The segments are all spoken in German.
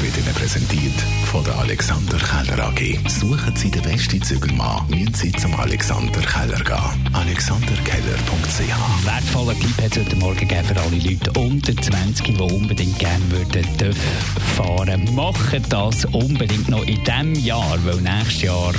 wird Ihnen präsentiert von der Alexander Keller AG. Suchen Sie den besten Zügelmann, müssen Sie zum Alexander Keller gehen. AlexanderKeller.ch wertvoller Tipp hat es heute Morgen gegeben für alle Leute unter 20, die unbedingt gerne würden TÜV fahren. Machen das unbedingt noch in diesem Jahr, weil nächstes Jahr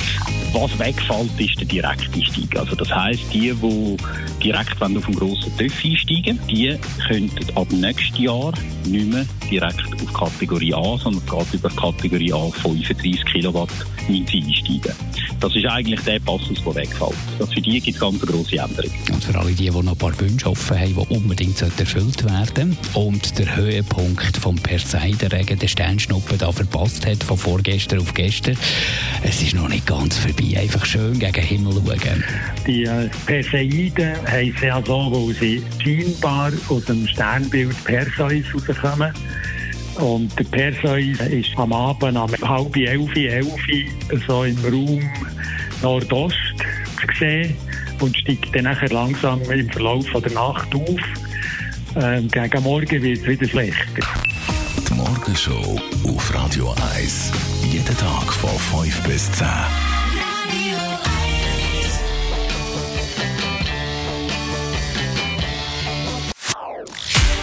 Was wegfällt, ist der Direkteinstieg. Also das heisst, die, die direkt auf dem grossen TÜV einsteigen, die könnten ab nächstes Jahr nicht mehr direkt auf Kategorie A, sondern es geht über Kategorie A 35 Kilowatt müssen sie einsteigen. Das ist eigentlich der Passus, der wegfällt. Also für die gibt es ganz eine grosse Änderung. und für alle die, die noch ein paar Wünsche offen haben, die unbedingt erfüllt werden Und der Höhepunkt vom Perseidenregen, der Sternschnuppen da verpasst hat, von vorgestern auf gestern. Es ist noch nicht ganz vorbei. Einfach schön gegen den Himmel schauen. Die äh, Perseiden heissen ja so, weil sie scheinbar aus dem Sternbild Perseus rauskommen. Und der Perseus ist am Abend um halb elf, elf so im Raum Nordost zu sehen und steigt dann nachher langsam im Verlauf der Nacht auf. Ähm, gegen Morgen wird es wieder schlechter. Die Morgenshow auf Radio 1. Jeden Tag von 5 bis 10.